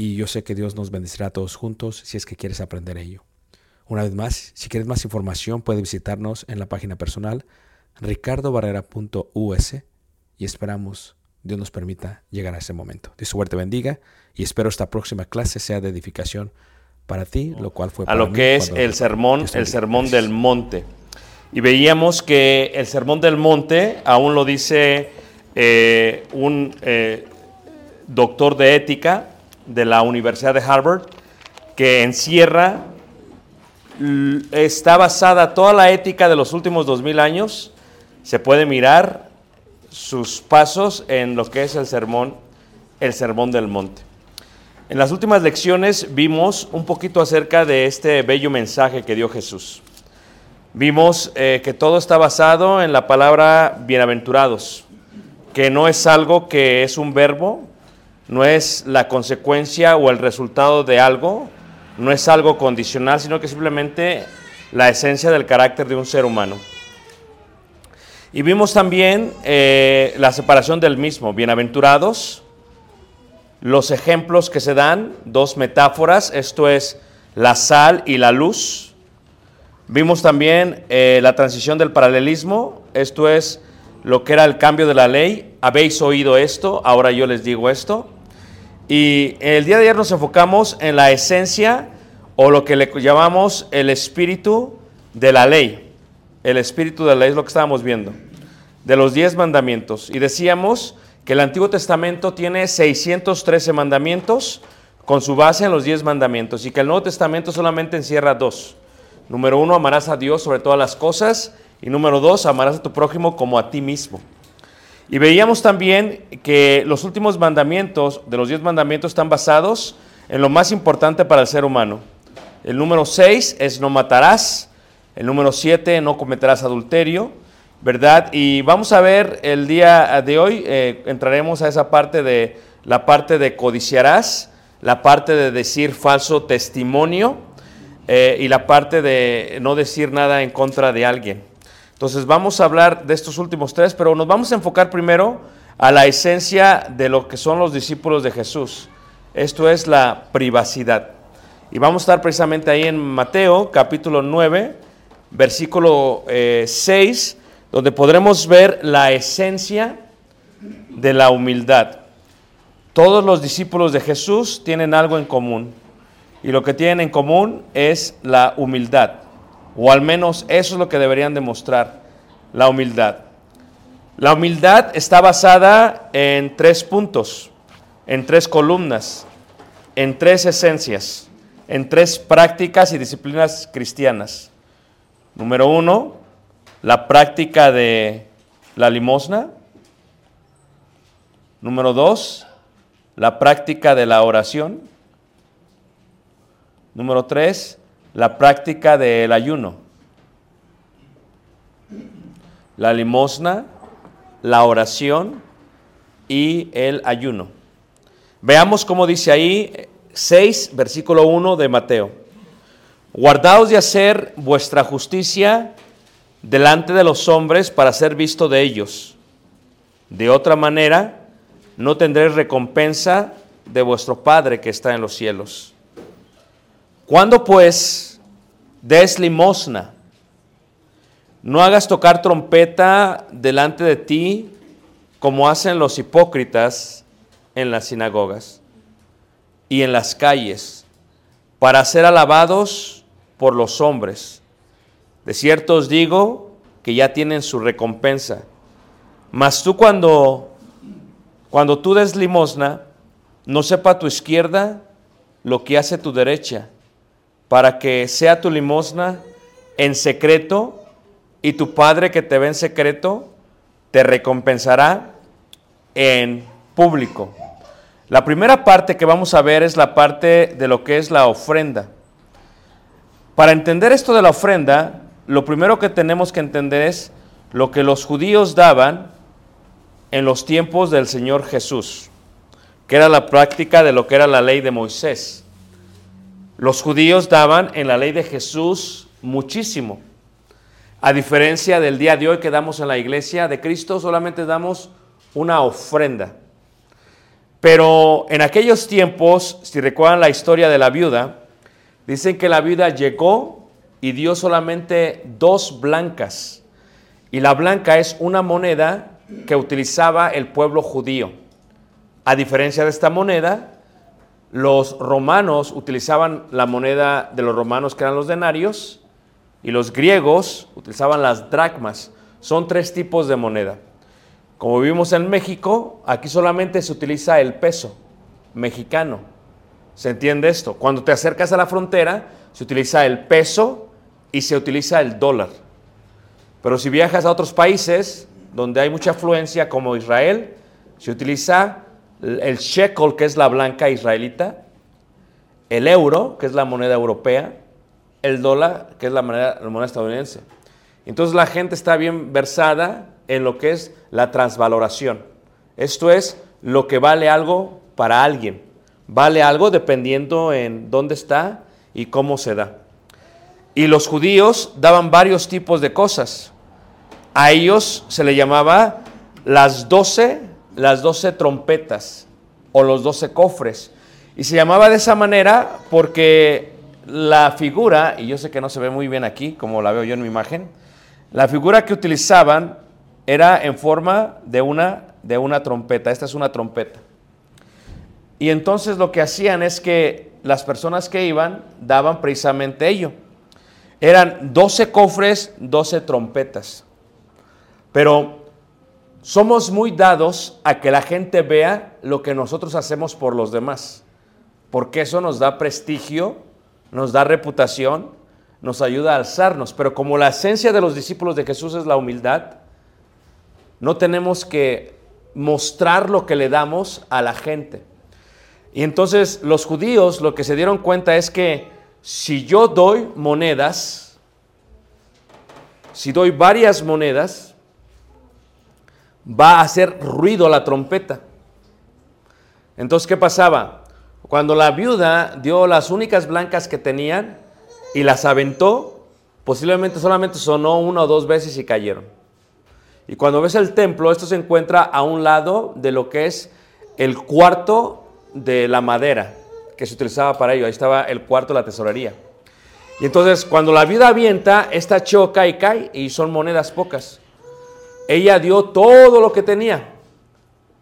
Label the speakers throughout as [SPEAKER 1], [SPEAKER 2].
[SPEAKER 1] y yo sé que Dios nos bendecirá a todos juntos si es que quieres aprender ello. Una vez más, si quieres más información, puedes visitarnos en la página personal ricardobarrera.us y esperamos Dios nos permita llegar a ese momento. Dios suerte bendiga y espero esta próxima clase sea de edificación para ti, lo cual fue
[SPEAKER 2] a
[SPEAKER 1] para
[SPEAKER 2] lo
[SPEAKER 1] mí
[SPEAKER 2] que es el sermón, el sermón del monte. Y veíamos que el sermón del monte aún lo dice eh, un eh, doctor de ética de la Universidad de Harvard, que encierra, está basada toda la ética de los últimos dos mil años, se puede mirar sus pasos en lo que es el sermón, el sermón del monte. En las últimas lecciones vimos un poquito acerca de este bello mensaje que dio Jesús. Vimos eh, que todo está basado en la palabra bienaventurados, que no es algo que es un verbo, no es la consecuencia o el resultado de algo, no es algo condicional, sino que simplemente la esencia del carácter de un ser humano. Y vimos también eh, la separación del mismo, bienaventurados, los ejemplos que se dan, dos metáforas, esto es la sal y la luz. Vimos también eh, la transición del paralelismo, esto es lo que era el cambio de la ley. Habéis oído esto, ahora yo les digo esto.
[SPEAKER 1] Y el día de ayer nos enfocamos en la esencia o lo que le llamamos el espíritu de la ley. El espíritu de la ley es lo que estábamos viendo, de los diez mandamientos. Y decíamos que el Antiguo Testamento tiene 613 mandamientos con su base en los diez mandamientos y que el Nuevo Testamento solamente encierra dos. Número uno, amarás a Dios sobre todas las cosas. Y número dos, amarás a tu prójimo como a ti mismo. Y veíamos también que los últimos mandamientos de los diez mandamientos están basados en lo más importante para el ser humano. El número seis es no matarás. El número siete, no cometerás adulterio. ¿Verdad? Y vamos a ver el día de hoy, eh, entraremos a esa parte de la parte de codiciarás, la parte de decir falso testimonio eh, y la parte de no decir nada en contra de alguien. Entonces vamos a hablar de estos últimos tres, pero nos vamos a enfocar primero a la esencia de lo que son los discípulos de Jesús. Esto es la privacidad. Y vamos a estar precisamente ahí en Mateo capítulo 9, versículo 6, donde podremos ver la esencia de la humildad. Todos los discípulos de Jesús tienen algo en común. Y lo que tienen en común es la humildad. O al menos eso es lo que deberían demostrar, la humildad. La humildad está basada en tres puntos, en tres columnas, en tres esencias, en tres prácticas y disciplinas cristianas. Número uno, la práctica de la limosna. Número dos, la práctica de la oración. Número tres, la práctica del ayuno. La limosna, la oración y el ayuno. Veamos cómo dice ahí 6, versículo 1 de Mateo. Guardaos de hacer vuestra justicia delante de los hombres para ser visto de ellos. De otra manera, no tendréis recompensa de vuestro Padre que está en los cielos. Cuando pues des limosna, no hagas tocar trompeta delante de ti como hacen los hipócritas en las sinagogas y en las calles, para ser alabados por los hombres. De cierto os digo que ya tienen su recompensa. Mas tú cuando, cuando tú des limosna, no sepa tu izquierda lo que hace tu derecha, para que sea tu limosna en secreto y tu Padre que te ve en secreto te recompensará en público. La primera parte que vamos a ver es la parte de lo que es la ofrenda. Para entender esto de la ofrenda, lo primero que tenemos que entender es lo que los judíos daban en los tiempos del Señor Jesús, que era la práctica de lo que era la ley de Moisés. Los judíos daban en la ley de Jesús muchísimo. A diferencia del día de hoy que damos en la iglesia de Cristo, solamente damos una ofrenda. Pero en aquellos tiempos, si recuerdan la historia de la viuda, dicen que la viuda llegó y dio solamente dos blancas. Y la blanca es una moneda que utilizaba el pueblo judío. A diferencia de esta moneda, los romanos utilizaban la moneda de los romanos que eran los denarios y los griegos utilizaban las dracmas. Son tres tipos de moneda. Como vivimos en México, aquí solamente se utiliza el peso mexicano. ¿Se entiende esto? Cuando te acercas a la frontera, se utiliza el peso y se utiliza el dólar. Pero si viajas a otros países donde hay mucha afluencia, como Israel, se utiliza el shekel, que es la blanca israelita, el euro, que es la moneda europea, el dólar, que es la moneda, estadounidense. Entonces la gente está bien versada en lo que es la transvaloración. Esto es lo que vale algo para alguien. Vale algo dependiendo en dónde está y cómo se da. Y los judíos daban varios tipos de cosas. A ellos se le llamaba las doce, las doce trompetas o los doce cofres. Y se llamaba de esa manera porque la figura, y yo sé que no se ve muy bien aquí, como la veo yo en mi imagen, la figura que utilizaban era en forma de una, de una trompeta. Esta es una trompeta. Y entonces lo que hacían es que las personas que iban daban precisamente ello. Eran 12 cofres, 12 trompetas. Pero somos muy dados a que la gente vea lo que nosotros hacemos por los demás, porque eso nos da prestigio, nos da reputación, nos ayuda a alzarnos. Pero como la esencia de los discípulos de Jesús es la humildad, no tenemos que mostrar lo que le damos a la gente. Y entonces los judíos lo que se dieron cuenta es que si yo doy monedas, si doy varias monedas, va a hacer ruido la trompeta. Entonces, ¿qué pasaba? Cuando la viuda dio las únicas blancas que tenían y las aventó, posiblemente solamente sonó una o dos veces y cayeron. Y cuando ves el templo, esto se encuentra a un lado de lo que es el cuarto de la madera que se utilizaba para ello. Ahí estaba el cuarto de la tesorería. Y entonces, cuando la viuda avienta, esta choca y cae y son monedas pocas. Ella dio todo lo que tenía.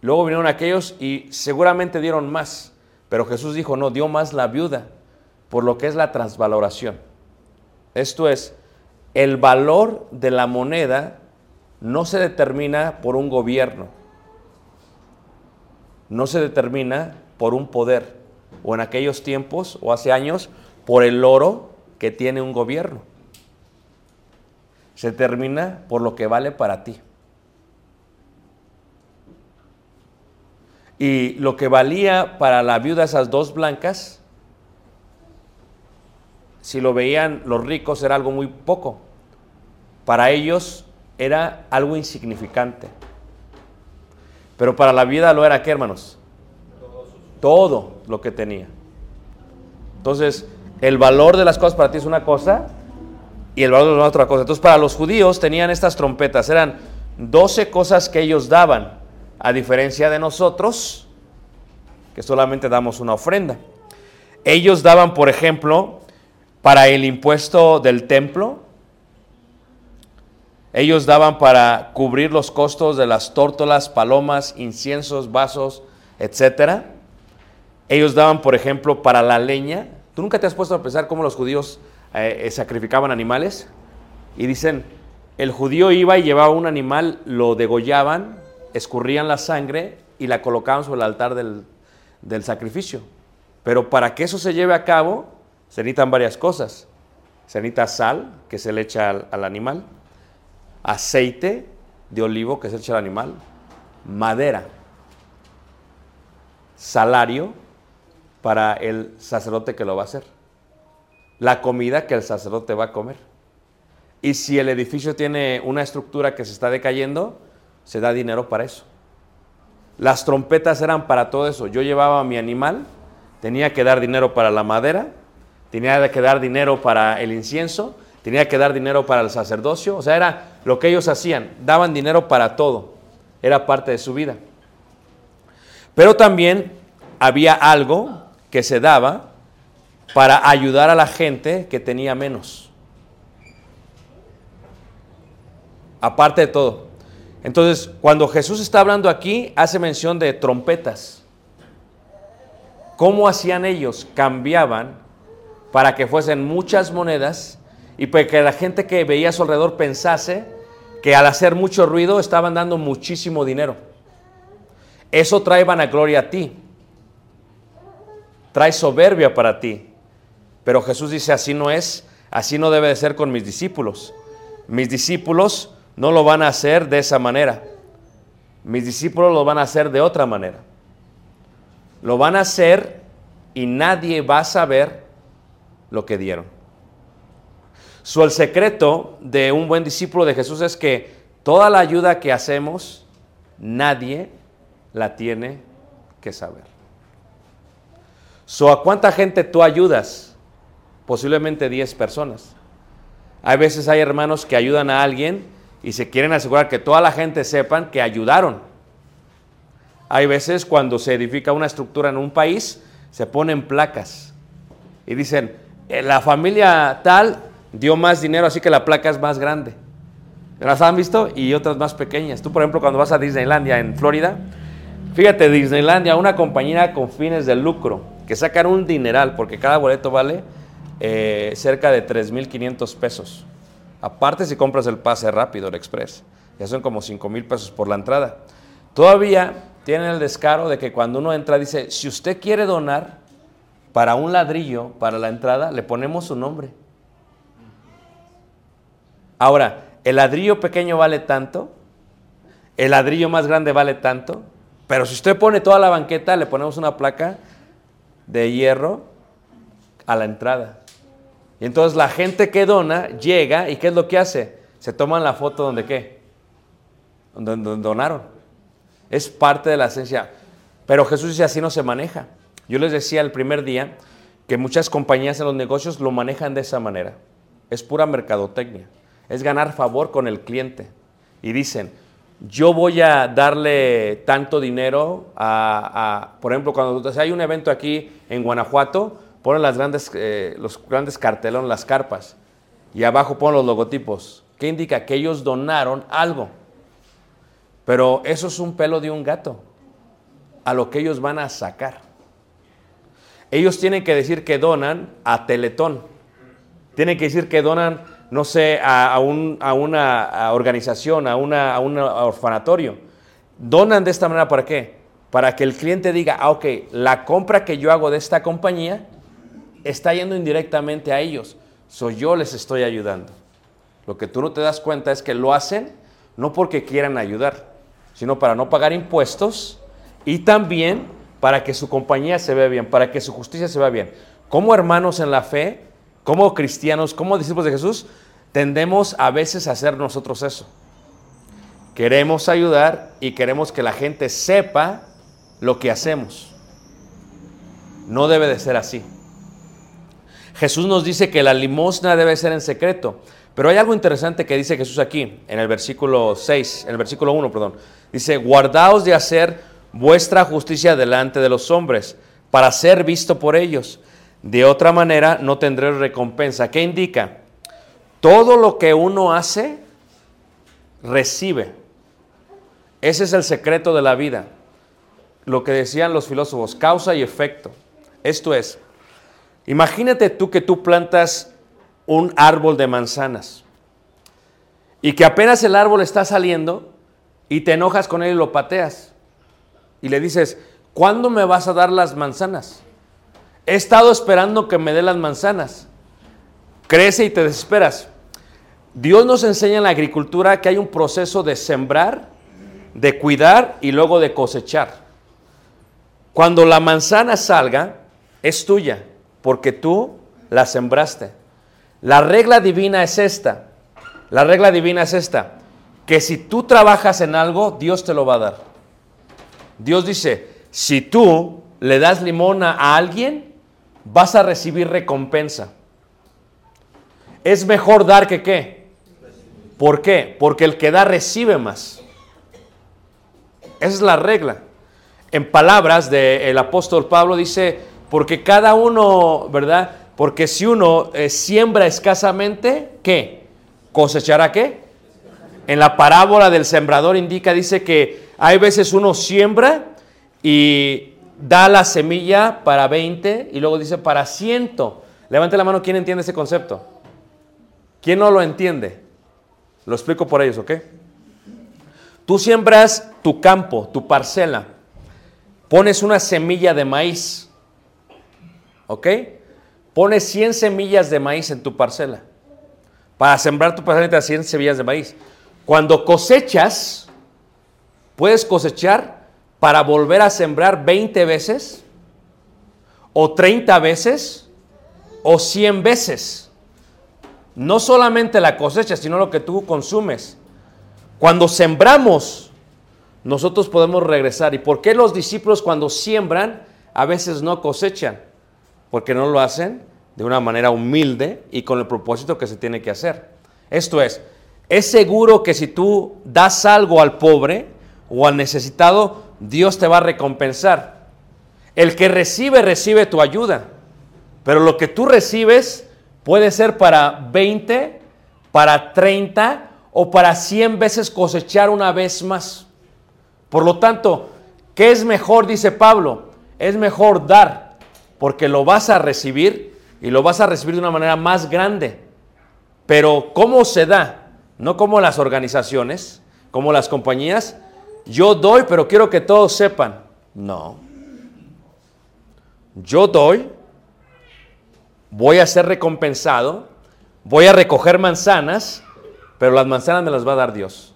[SPEAKER 1] Luego vinieron aquellos y seguramente dieron más. Pero Jesús dijo, no, dio más la viuda, por lo que es la transvaloración. Esto es, el valor de la moneda no se determina por un gobierno, no se determina por un poder, o en aquellos tiempos o hace años, por el oro que tiene un gobierno. Se determina por lo que vale para ti. Y lo que valía para la viuda esas dos blancas, si lo veían los ricos era algo muy poco. Para ellos era algo insignificante. Pero para la viuda lo era qué, hermanos? Todo lo que tenía. Entonces, el valor de las cosas para ti es una cosa y el valor de la otra cosa. Entonces, para los judíos tenían estas trompetas, eran 12 cosas que ellos daban a diferencia de nosotros, que solamente damos una ofrenda. Ellos daban, por ejemplo, para el impuesto del templo, ellos daban para cubrir los costos de las tórtolas, palomas, inciensos, vasos, etc. Ellos daban, por ejemplo, para la leña. ¿Tú nunca te has puesto a pensar cómo los judíos eh, eh, sacrificaban animales? Y dicen, el judío iba y llevaba un animal, lo degollaban, escurrían la sangre y la colocaban sobre el altar del, del sacrificio. Pero para que eso se lleve a cabo, se necesitan varias cosas. Se necesita sal, que se le echa al, al animal, aceite de olivo, que se echa al animal, madera, salario para el sacerdote que lo va a hacer, la comida que el sacerdote va a comer. Y si el edificio tiene una estructura que se está decayendo, se da dinero para eso. Las trompetas eran para todo eso. Yo llevaba mi animal, tenía que dar dinero para la madera, tenía que dar dinero para el incienso, tenía que dar dinero para el sacerdocio. O sea, era lo que ellos hacían. Daban dinero para todo. Era parte de su vida. Pero también había algo que se daba para ayudar a la gente que tenía menos. Aparte de todo. Entonces, cuando Jesús está hablando aquí, hace mención de trompetas. ¿Cómo hacían ellos? Cambiaban para que fuesen muchas monedas y para que la gente que veía a su alrededor pensase que al hacer mucho ruido estaban dando muchísimo dinero. Eso trae vanagloria a ti. Trae soberbia para ti. Pero Jesús dice, así no es, así no debe de ser con mis discípulos. Mis discípulos no lo van a hacer de esa manera. Mis discípulos lo van a hacer de otra manera. Lo van a hacer y nadie va a saber lo que dieron. So, el secreto de un buen discípulo de Jesús es que toda la ayuda que hacemos, nadie la tiene que saber. So, ¿A cuánta gente tú ayudas? Posiblemente 10 personas. Hay veces hay hermanos que ayudan a alguien y se quieren asegurar que toda la gente sepan que ayudaron. Hay veces cuando se edifica una estructura en un país, se ponen placas y dicen, "Eh, la familia tal dio más dinero, así que la placa es más grande. ¿Las han visto? Y otras más pequeñas. Tú, por ejemplo, cuando vas a Disneylandia en Florida, Fíjate, Disneylandia, una compañía con fines de lucro, que sacan un dineral, porque cada boleto vale eh, cerca de 3.500 pesos. Aparte si compras el pase rápido, el express, ya son como 5.000 pesos por la entrada. Todavía tienen el descaro de que cuando uno entra dice, si usted quiere donar para un ladrillo, para la entrada, le ponemos su nombre. Ahora, ¿el ladrillo pequeño vale tanto? ¿El ladrillo más grande vale tanto? Pero si usted pone toda la banqueta, le ponemos una placa de hierro a la entrada. Y entonces la gente que dona llega y ¿qué es lo que hace? Se toman la foto donde qué? Donde, donaron. Es parte de la esencia. Pero Jesús dice así no se maneja. Yo les decía el primer día que muchas compañías en los negocios lo manejan de esa manera. Es pura mercadotecnia. Es ganar favor con el cliente. Y dicen, yo voy a darle tanto dinero a, por ejemplo, cuando hay un evento aquí en Guanajuato, ponen las grandes, eh, los grandes cartelones, las carpas, y abajo ponen los logotipos. ¿Qué indica? Que ellos donaron algo. Pero eso es un pelo de un gato a lo que ellos van a sacar. Ellos tienen que decir que donan a Teletón. Tienen que decir que donan, no sé, a, a una a organización, a, una, a un orfanatorio. Donan de esta manera para qué? Para que el cliente diga, ah, ok, la compra que yo hago de esta compañía está yendo indirectamente a ellos. Soy yo les estoy ayudando. Lo que tú no te das cuenta es que lo hacen no porque quieran ayudar, sino para no pagar impuestos y también para que su compañía se vea bien, para que su justicia se vea bien. Como hermanos en la fe, como cristianos, como discípulos de Jesús, tendemos a veces a hacer nosotros eso. Queremos ayudar y queremos que la gente sepa lo que hacemos. No debe de ser así. Jesús nos dice que la limosna debe ser en secreto. Pero hay algo interesante que dice Jesús aquí, en el versículo 6, en el versículo 1, perdón. Dice, guardaos de hacer vuestra justicia delante de los hombres, para ser visto por ellos. De otra manera no tendréis recompensa. ¿Qué indica? Todo lo que uno hace, recibe. Ese es el secreto de la vida. Lo que decían los filósofos, causa y efecto. Esto es, Imagínate tú que tú plantas un árbol de manzanas y que apenas el árbol está saliendo y te enojas con él y lo pateas y le dices, ¿cuándo me vas a dar las manzanas? He estado esperando que me dé las manzanas. Crece y te desesperas. Dios nos enseña en la agricultura que hay un proceso de sembrar, de cuidar y luego de cosechar. Cuando la manzana salga, es tuya, porque tú la sembraste. La regla divina es esta. La regla divina es esta. Que si tú trabajas en algo, Dios te lo va a dar. Dios dice, si tú le das limona a alguien, vas a recibir recompensa. Es mejor dar que qué. ¿Por qué? Porque el que da recibe más. Esa es la regla. En palabras del apóstol Pablo dice, porque cada uno, ¿verdad? Porque si uno eh, siembra escasamente, ¿qué? ¿Cosechará qué? En la parábola del sembrador indica, dice que hay veces uno siembra y da la semilla para 20 y luego dice para 100. Levante la mano, ¿quién entiende ese concepto? ¿Quién no lo entiende? Lo explico por ellos, ¿ok? Tú siembras tu campo, tu parcela, pones una semilla de maíz, ¿ok? Pones 100 semillas de maíz en tu parcela. Para sembrar tu parcela necesitas 100 semillas de maíz. Cuando cosechas, puedes cosechar para volver a sembrar 20 veces, o 30 veces, o 100 veces. No solamente la cosecha, sino lo que tú consumes. Cuando sembramos, nosotros podemos regresar. ¿Y por qué los discípulos cuando siembran a veces no cosechan? Porque no lo hacen de una manera humilde y con el propósito que se tiene que hacer. Esto es, es seguro que si tú das algo al pobre o al necesitado, Dios te va a recompensar. El que recibe, recibe tu ayuda. Pero lo que tú recibes puede ser para 20, para 30 o para 100 veces cosechar una vez más. Por lo tanto, ¿Qué es mejor? Dice Pablo. Es mejor dar, porque lo vas a recibir y lo vas a recibir de una manera más grande. Pero ¿cómo se da? No como las organizaciones, como las compañías. Yo doy, pero quiero que todos sepan. No. Yo doy, voy a ser recompensado, voy a recoger manzanas, pero las manzanas me las va a dar Dios.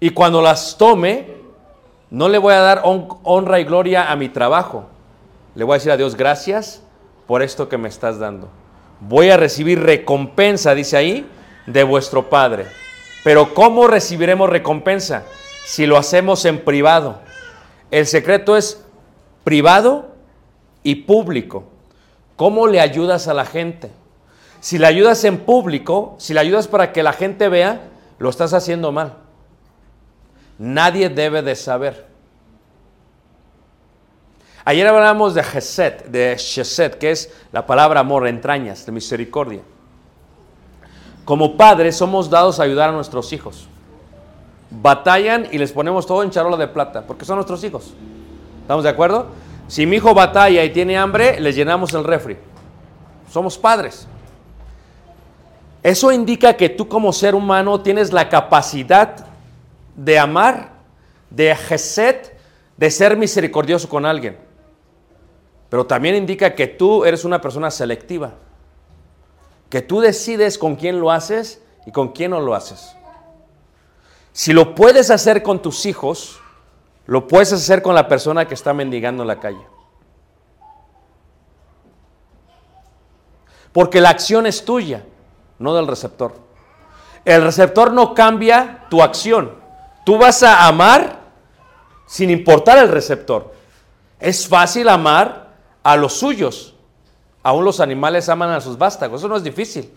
[SPEAKER 1] Y cuando las tome, no le voy a dar hon- honra y gloria a mi trabajo. Le voy a decir a Dios, gracias por esto que me estás dando. Voy a recibir recompensa, dice ahí, de vuestro Padre. Pero ¿cómo recibiremos recompensa? Si lo hacemos en privado. El secreto es privado y público. ¿Cómo le ayudas a la gente? Si le ayudas en público, si le ayudas para que la gente vea, lo estás haciendo mal. Nadie debe de saber. Ayer hablamos de Gesed, de Shesed, que es la palabra amor, entrañas, de misericordia. Como padres somos dados a ayudar a nuestros hijos. Batallan y les ponemos todo en charola de plata, porque son nuestros hijos. ¿Estamos de acuerdo? Si mi hijo batalla y tiene hambre, les llenamos el refri. Somos padres. Eso indica que tú como ser humano tienes la capacidad de amar, de gesed, de ser misericordioso con alguien. Pero también indica que tú eres una persona selectiva. Que tú decides con quién lo haces y con quién no lo haces. Si lo puedes hacer con tus hijos, lo puedes hacer con la persona que está mendigando en la calle. Porque la acción es tuya, no del receptor. El receptor no cambia tu acción. Tú vas a amar sin importar el receptor. Es fácil amar a los suyos. Aún los animales aman a sus vástagos. Eso no es difícil.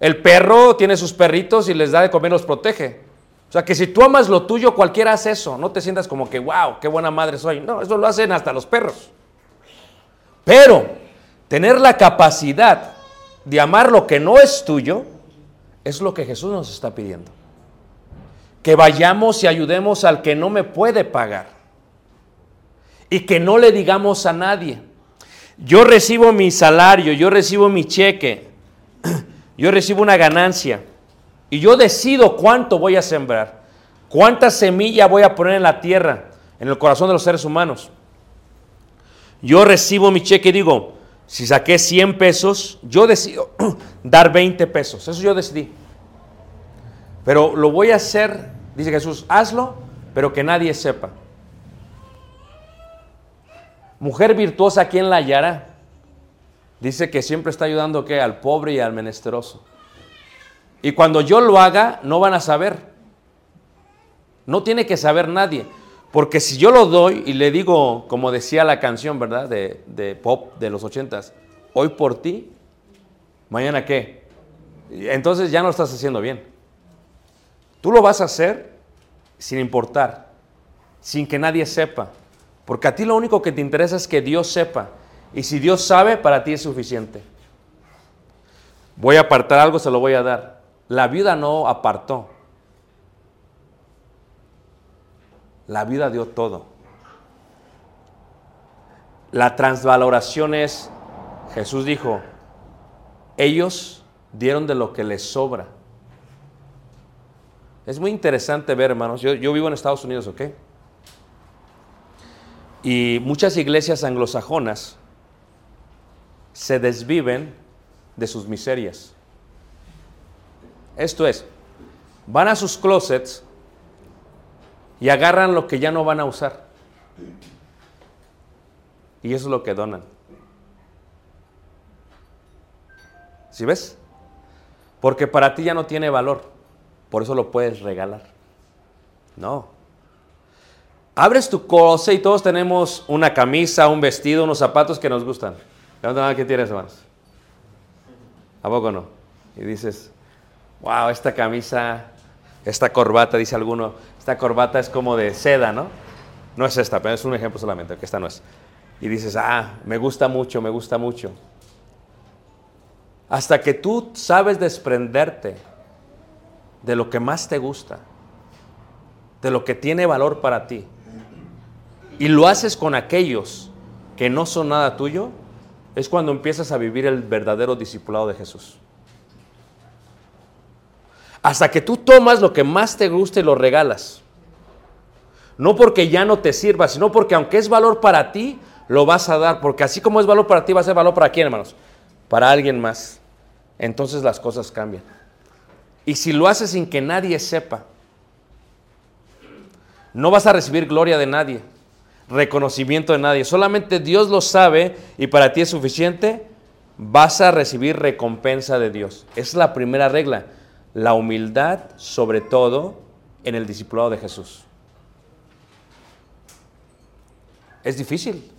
[SPEAKER 1] El perro tiene sus perritos y les da de comer, los protege. O sea que si tú amas lo tuyo, cualquiera hace eso. No te sientas como que, wow, qué buena madre soy. No, eso lo hacen hasta los perros. Pero tener la capacidad de amar lo que no es tuyo es lo que Jesús nos está pidiendo. Que vayamos y ayudemos al que no me puede pagar. Y que no le digamos a nadie. Yo recibo mi salario, yo recibo mi cheque, yo recibo una ganancia. Y yo decido cuánto voy a sembrar, cuánta semilla voy a poner en la tierra, en el corazón de los seres humanos. Yo recibo mi cheque y digo, si saqué 100 pesos, yo decido dar 20 pesos. Eso yo decidí. Pero lo voy a hacer, dice Jesús, hazlo, pero que nadie sepa. Mujer virtuosa, ¿quién la hallará? Dice que siempre está ayudando ¿qué? al pobre y al menesteroso. Y cuando yo lo haga, no van a saber. No tiene que saber nadie. Porque si yo lo doy y le digo, como decía la canción, ¿verdad? De, de pop de los ochentas, hoy por ti, mañana qué. Entonces ya no lo estás haciendo bien. Tú lo vas a hacer sin importar, sin que nadie sepa. Porque a ti lo único que te interesa es que Dios sepa. Y si Dios sabe, para ti es suficiente. Voy a apartar algo, se lo voy a dar. La viuda no apartó. La vida dio todo. La transvaloración es, Jesús dijo, ellos dieron de lo que les sobra. Es muy interesante ver, hermanos, yo, yo vivo en Estados Unidos, ¿ok? Y muchas iglesias anglosajonas se desviven de sus miserias. Esto es, van a sus closets y agarran lo que ya no van a usar. Y eso es lo que donan. ¿Sí ves? Porque para ti ya no tiene valor. Por eso lo puedes regalar. No. Abres tu closet y todos tenemos una camisa, un vestido, unos zapatos que nos gustan. ¿Qué tienes, hermanos? ¿A poco no? Y dices, wow, esta camisa, esta corbata, dice alguno, esta corbata es como de seda, ¿no? No es esta, pero es un ejemplo solamente, que esta no es. Y dices, ah, me gusta mucho, me gusta mucho. Hasta que tú sabes desprenderte de lo que más te gusta, de lo que tiene valor para ti, y lo haces con aquellos que no son nada tuyo, es cuando empiezas a vivir el verdadero discipulado de Jesús. Hasta que tú tomas lo que más te gusta y lo regalas. No porque ya no te sirva, sino porque aunque es valor para ti, lo vas a dar. Porque así como es valor para ti, va a ser valor para quién, hermanos? Para alguien más. Entonces las cosas cambian. Y si lo haces sin que nadie sepa, no vas a recibir gloria de nadie, reconocimiento de nadie. Solamente Dios lo sabe y para ti es suficiente. Vas a recibir recompensa de Dios. Es la primera regla. La humildad, sobre todo, en el discipulado de Jesús. Es difícil,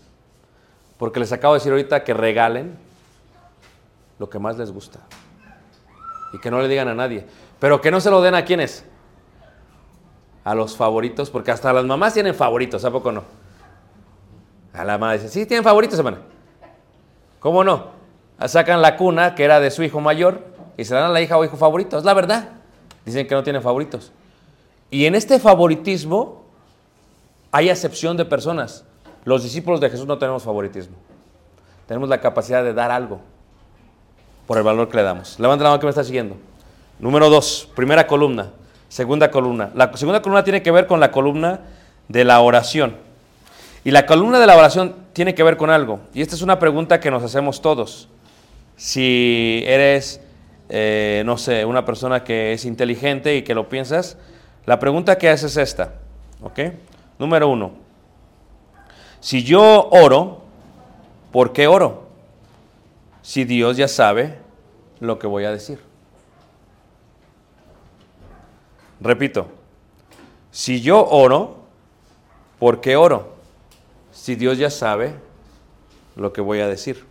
[SPEAKER 1] porque les acabo de decir ahorita que regalen lo que más les gusta y que no le digan a nadie, pero que no se lo den a quienes, a los favoritos, porque hasta las mamás tienen favoritos, ¿a poco no? A la mamá dice, sí, tienen favoritos, hermana. ¿Cómo no? Sacan la cuna que era de su hijo mayor y se la dan a la hija o hijo favorito, es la verdad. Dicen que no tienen favoritos. Y en este favoritismo hay acepción de personas. Los discípulos de Jesús no tenemos favoritismo. Tenemos la capacidad de dar algo por el valor que le damos. Levanta la mano que me está siguiendo. Número dos, primera columna. Segunda columna. La segunda columna tiene que ver con la columna de la oración. Y la columna de la oración tiene que ver con algo. Y esta es una pregunta que nos hacemos todos. Si eres, eh, no sé, una persona que es inteligente y que lo piensas, la pregunta que haces es esta. ¿Ok? Número uno. Si yo oro, ¿por qué oro? Si Dios ya sabe lo que voy a decir. Repito, si yo oro, ¿por qué oro? Si Dios ya sabe lo que voy a decir.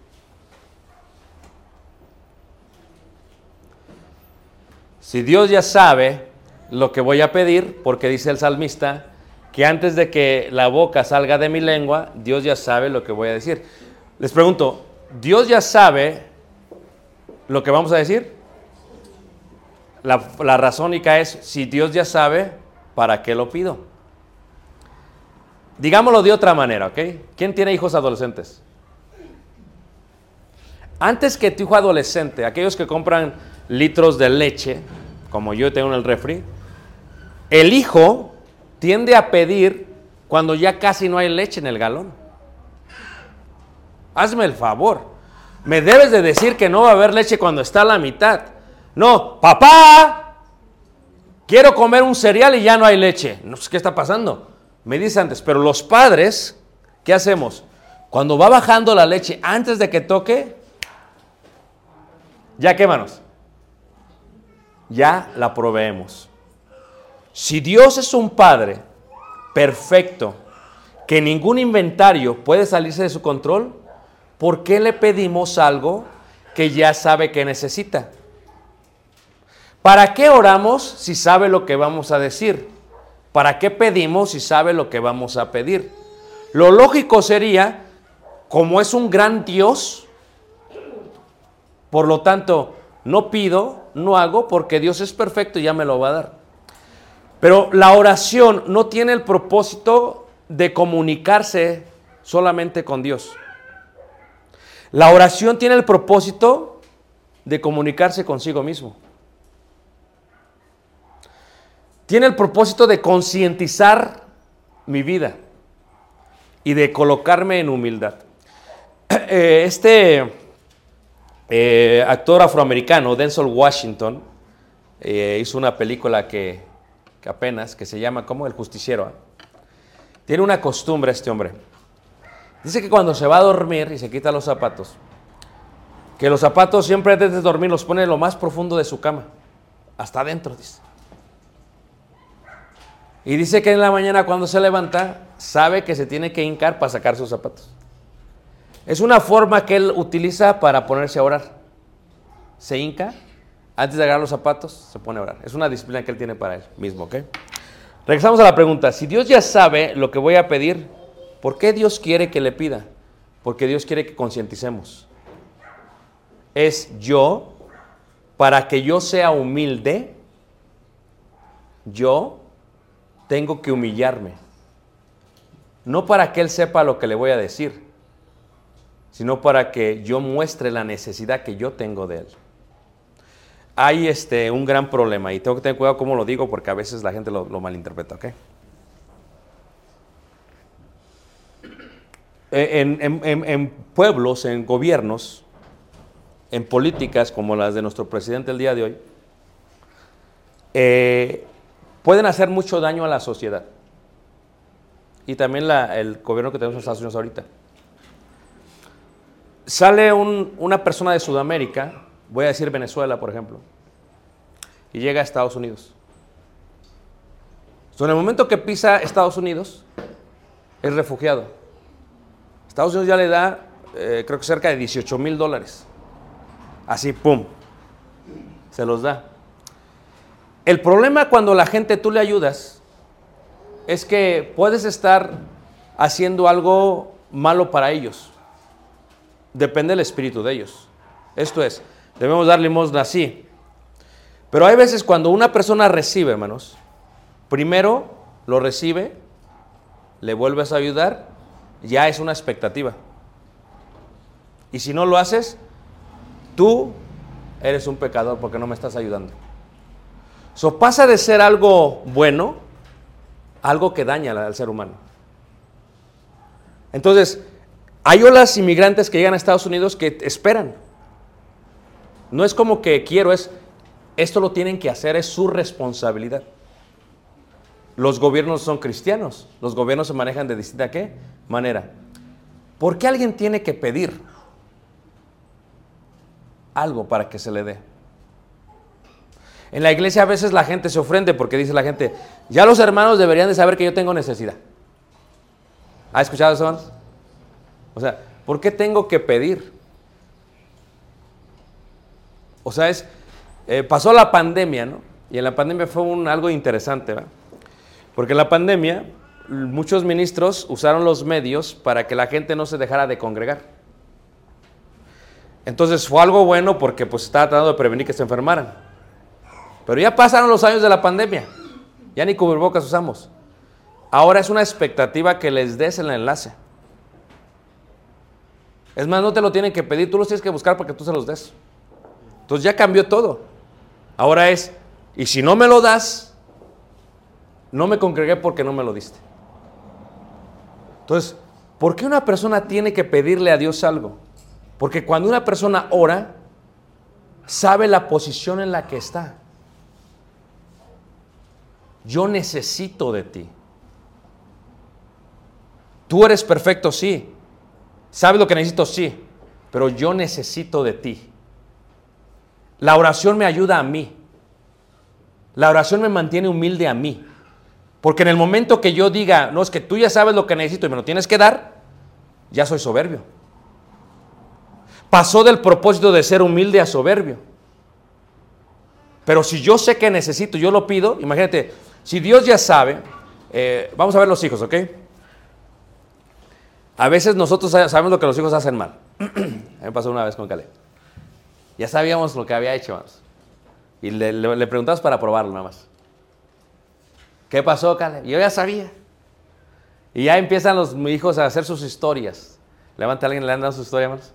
[SPEAKER 1] Si Dios ya sabe lo que voy a pedir, porque dice el salmista que antes de que la boca salga de mi lengua, Dios ya sabe lo que voy a decir. Les pregunto, ¿Dios ya sabe lo que vamos a decir? La, la razónica es, si Dios ya sabe, ¿para qué lo pido? Digámoslo de otra manera, ¿ok? ¿Quién tiene hijos adolescentes? Antes que tu hijo adolescente, aquellos que compran litros de leche, como yo tengo en el refri, el hijo tiende a pedir cuando ya casi no hay leche en el galón. Hazme el favor. Me debes de decir que no va a haber leche cuando está a la mitad. No, papá, quiero comer un cereal y ya no hay leche. Qué está pasando. Me dice antes, pero los padres, ¿qué hacemos? Cuando va bajando la leche, antes de que toque, ya qué manos, ya la proveemos. Si Dios es un Padre perfecto, que ningún inventario puede salirse de su control, ¿por qué le pedimos algo que ya sabe que necesita? ¿Para qué oramos si sabe lo que vamos a decir? ¿Para qué pedimos si sabe lo que vamos a pedir? Lo lógico sería, como es un gran Dios, por lo tanto, no pido, no hago, porque Dios es perfecto y ya me lo va a dar. Pero la oración no tiene el propósito de comunicarse solamente con Dios. La oración tiene el propósito de comunicarse consigo mismo. Tiene el propósito de concientizar mi vida y de colocarme en humildad. Eh, Este eh, actor afroamericano, Denzel Washington, eh, hizo una película que, apenas, que se llama como El Justiciero. ¿eh? Tiene una costumbre este hombre. Dice que cuando se va a dormir y se quita los zapatos, que los zapatos siempre antes de dormir los pone en lo más profundo de su cama, hasta adentro, dice. Y dice que en la mañana cuando se levanta, sabe que se tiene que hincar para sacar sus zapatos. Es una forma que él utiliza para ponerse a orar. Se hinca, antes de agarrar los zapatos, se pone a orar. Es una disciplina que él tiene para él mismo, ¿ok? Regresamos a la pregunta. Si Dios ya sabe lo que voy a pedir, ¿por qué Dios quiere que le pida? Porque Dios quiere que concienticemos. Es yo, para que yo sea humilde, yo tengo que humillarme. no para que él sepa lo que le voy a decir, sino para que yo muestre la necesidad que yo tengo de él. Hay este, un gran problema y tengo que tener cuidado cómo lo digo porque a veces la gente lo, malinterpreta, ¿ok? En, en- en- en pueblos, en gobiernos, en políticas como las de nuestro presidente el día de hoy, eh, pueden hacer mucho daño a la sociedad. Y también el gobierno que tenemos en Estados Unidos ahorita. Sale un- una persona de Sudamérica, voy a decir Venezuela, por ejemplo, y llega a Estados Unidos. En el momento que pisa Estados Unidos, es refugiado. Estados Unidos ya le da, eh, creo que cerca de 18 mil dólares. Así, pum, se los da. El problema cuando la gente tú le ayudas es que puedes estar haciendo algo malo para ellos. Depende del espíritu de ellos. Esto es, debemos dar limosna así. Pero hay veces cuando una persona recibe, hermanos, primero lo recibe, le vuelves a ayudar, ya es una expectativa. Y si no lo haces, tú eres un pecador porque no me estás ayudando. So pasa de ser algo bueno a algo que daña al ser humano. Entonces, hay olas inmigrantes que llegan a Estados Unidos que esperan. No es como que quiero, es esto lo tienen que hacer, es su responsabilidad. Los gobiernos son cristianos, los gobiernos se manejan de distinta ¿qué? manera. ¿Por qué alguien tiene que pedir algo para que se le dé? En la iglesia a veces la gente se ofrende porque dice la gente, ya los hermanos deberían de saber que yo tengo necesidad. ¿Ha escuchado eso? O sea, ¿por qué tengo que pedir? O sea, es, eh, pasó la pandemia, ¿no? Y en la pandemia fue un, algo interesante, ¿verdad? Porque en la pandemia muchos ministros usaron los medios para que la gente no se dejara de congregar. Entonces fue algo bueno porque pues estaba tratando de prevenir que se enfermaran. Pero ya pasaron los años de la pandemia. Ya ni cubrebocas usamos. Ahora es una expectativa que les des el enlace. Es más, no te lo tienen que pedir, tú los tienes que buscar para que tú se los des. Entonces ya cambió todo. Ahora es, y si no me lo das, no me congregué porque no me lo diste. Entonces, ¿por qué una persona tiene que pedirle a Dios algo? Porque cuando una persona ora, sabe la posición en la que está. Yo necesito de ti. Tú eres perfecto, sí. Sabes lo que necesito, sí. Pero yo necesito de ti. La oración me ayuda a mí. La oración me mantiene humilde a mí. Porque en el momento que yo diga, no, es que tú ya sabes lo que necesito y me lo tienes que dar, ya soy soberbio. Pasó del propósito de ser humilde a soberbio. Pero si yo sé que necesito, yo lo pido, imagínate, si Dios ya sabe, eh, vamos a ver los hijos, ¿ok? A veces nosotros sa- sabemos lo que los hijos hacen mal. me pasó una vez con Caleb. Ya sabíamos lo que había hecho, hermanos. Y le, le, preguntamos para probarlo nada más. ¿Qué pasó, Caleb? Yo ya sabía. Y ya empiezan los hijos a hacer sus historias. Levanta a alguien, le han dado su historia, hermanos.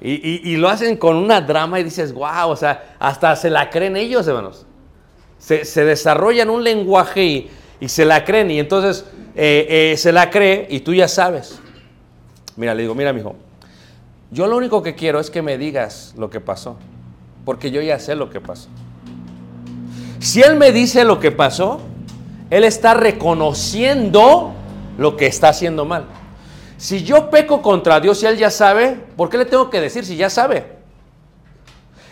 [SPEAKER 1] Y, y- y lo hacen con una drama y dices, wow, o sea, hasta se la creen ellos, hermanos. Se, se desarrollan un lenguaje y, se la creen. Y entonces eh, eh, se la cree y tú ya sabes. Mira, le digo, mira, mijo, yo lo único que quiero es que me digas lo que pasó. Porque yo ya sé lo que pasó. Si él me dice lo que pasó, él está reconociendo lo que está haciendo mal. Si yo peco contra Dios y él ya sabe, ¿por qué le tengo que decir si ya sabe?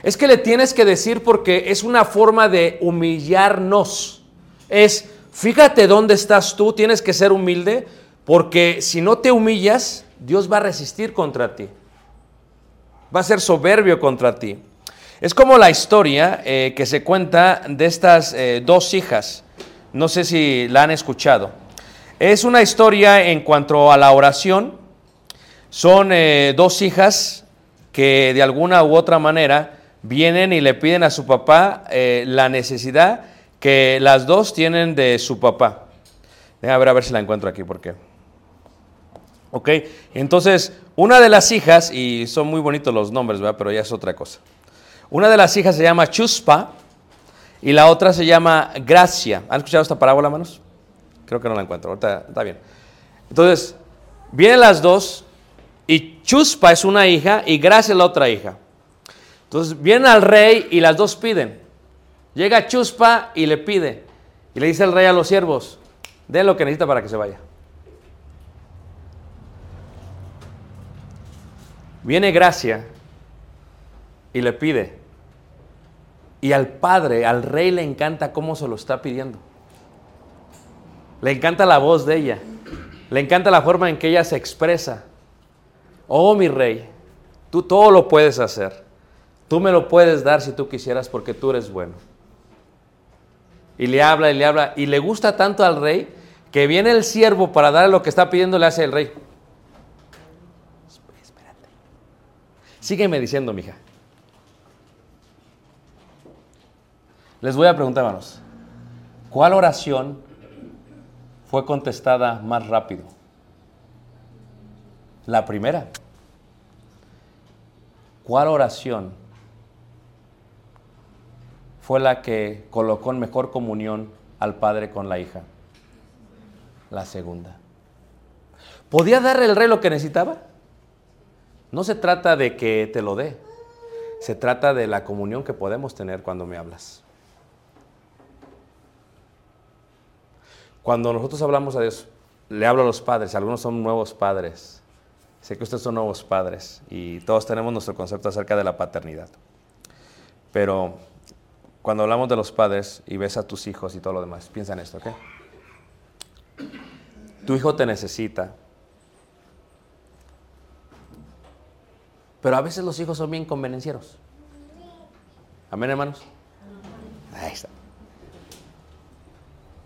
[SPEAKER 1] Es que le tienes que decir porque es una forma de humillarnos. Es, fíjate dónde estás tú, tienes que ser humilde, porque si no te humillas, Dios va a resistir contra ti. Va a ser soberbio contra ti. Es como la historia eh, que se cuenta de estas eh, dos hijas. No sé si la han escuchado. Es una historia en cuanto a la oración. Son eh, dos hijas que de alguna u otra manera vienen y le piden a su papá eh, la necesidad que las dos tienen de su papá. Déjame ver a ver si la encuentro aquí porque Ok, entonces una de las hijas, y son muy bonitos los nombres, ¿verdad? pero ya es otra cosa. Una de las hijas se llama Chuspa y la otra se llama Gracia. ¿Han escuchado esta parábola, manos? Creo que no la encuentro, ahorita está bien. Entonces, vienen las dos y Chuspa es una hija y Gracia es la otra hija. Entonces, viene al rey y las dos piden. Llega Chuspa y le pide. Y le dice el rey a los siervos, den lo que necesita para que se vaya. Viene Gracia y le pide. Y al padre, al rey le encanta cómo se lo está pidiendo. Le encanta la voz de ella. Le encanta la forma en que ella se expresa. Oh, mi rey, tú todo lo puedes hacer. Tú me lo puedes dar si tú quisieras porque tú eres bueno. Y le habla y le habla. Y le gusta tanto al rey que viene el siervo para darle lo que está pidiendo, le hace el rey. Espérate. Sígueme diciendo, mija. Les voy a preguntar, hermanos, ¿cuál oración fue contestada más rápido? La primera. ¿Cuál oración fue la que colocó en mejor comunión al padre con la hija? La segunda. ¿Podía darle el rey lo que necesitaba? No se trata de que te lo dé, se trata de la comunión que podemos tener cuando me hablas. Cuando nosotros hablamos a Dios, le hablo a los padres, algunos son nuevos padres. Sé que ustedes son nuevos padres y todos tenemos nuestro concepto acerca de la paternidad. Pero cuando hablamos de los padres y ves a tus hijos y todo lo demás, piensa en esto, ¿ok? Tu hijo te necesita. Pero a veces los hijos son bien convenencieros. Amén, hermanos. Ahí está.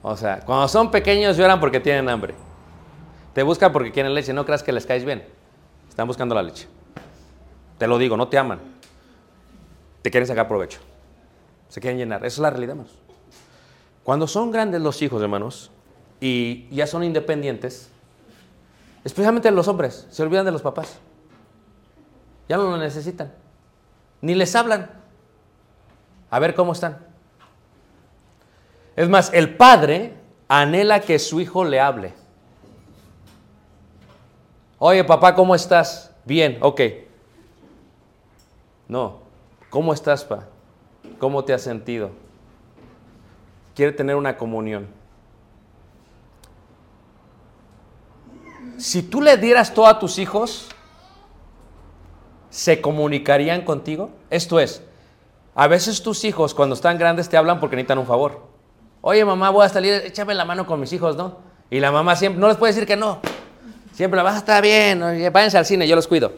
[SPEAKER 1] O sea, cuando son pequeños lloran porque tienen hambre. Te buscan porque quieren leche. No creas que les caes bien. Están buscando la leche. Te lo digo, no te aman. Te quieren sacar provecho. Se quieren llenar. Esa es la realidad, hermanos. Cuando son grandes los hijos, hermanos, y ya son independientes, especialmente los hombres, se olvidan de los papás. Ya no lo necesitan. Ni les hablan. A ver cómo están. Es más, el padre anhela que su hijo le hable. Oye, papá, ¿cómo estás? Bien, ok. No, ¿cómo estás, pa? ¿Cómo te has sentido? Quiere tener una comunión. Si tú le dieras todo a tus hijos, ¿se comunicarían contigo? Esto es, a veces tus hijos cuando están grandes te hablan porque necesitan un favor. Oye, mamá, voy a salir, échame la mano con mis hijos, ¿no? Y la mamá siempre, no les puede decir que no. Siempre la vas a estar bien, váyanse al cine, yo los cuido.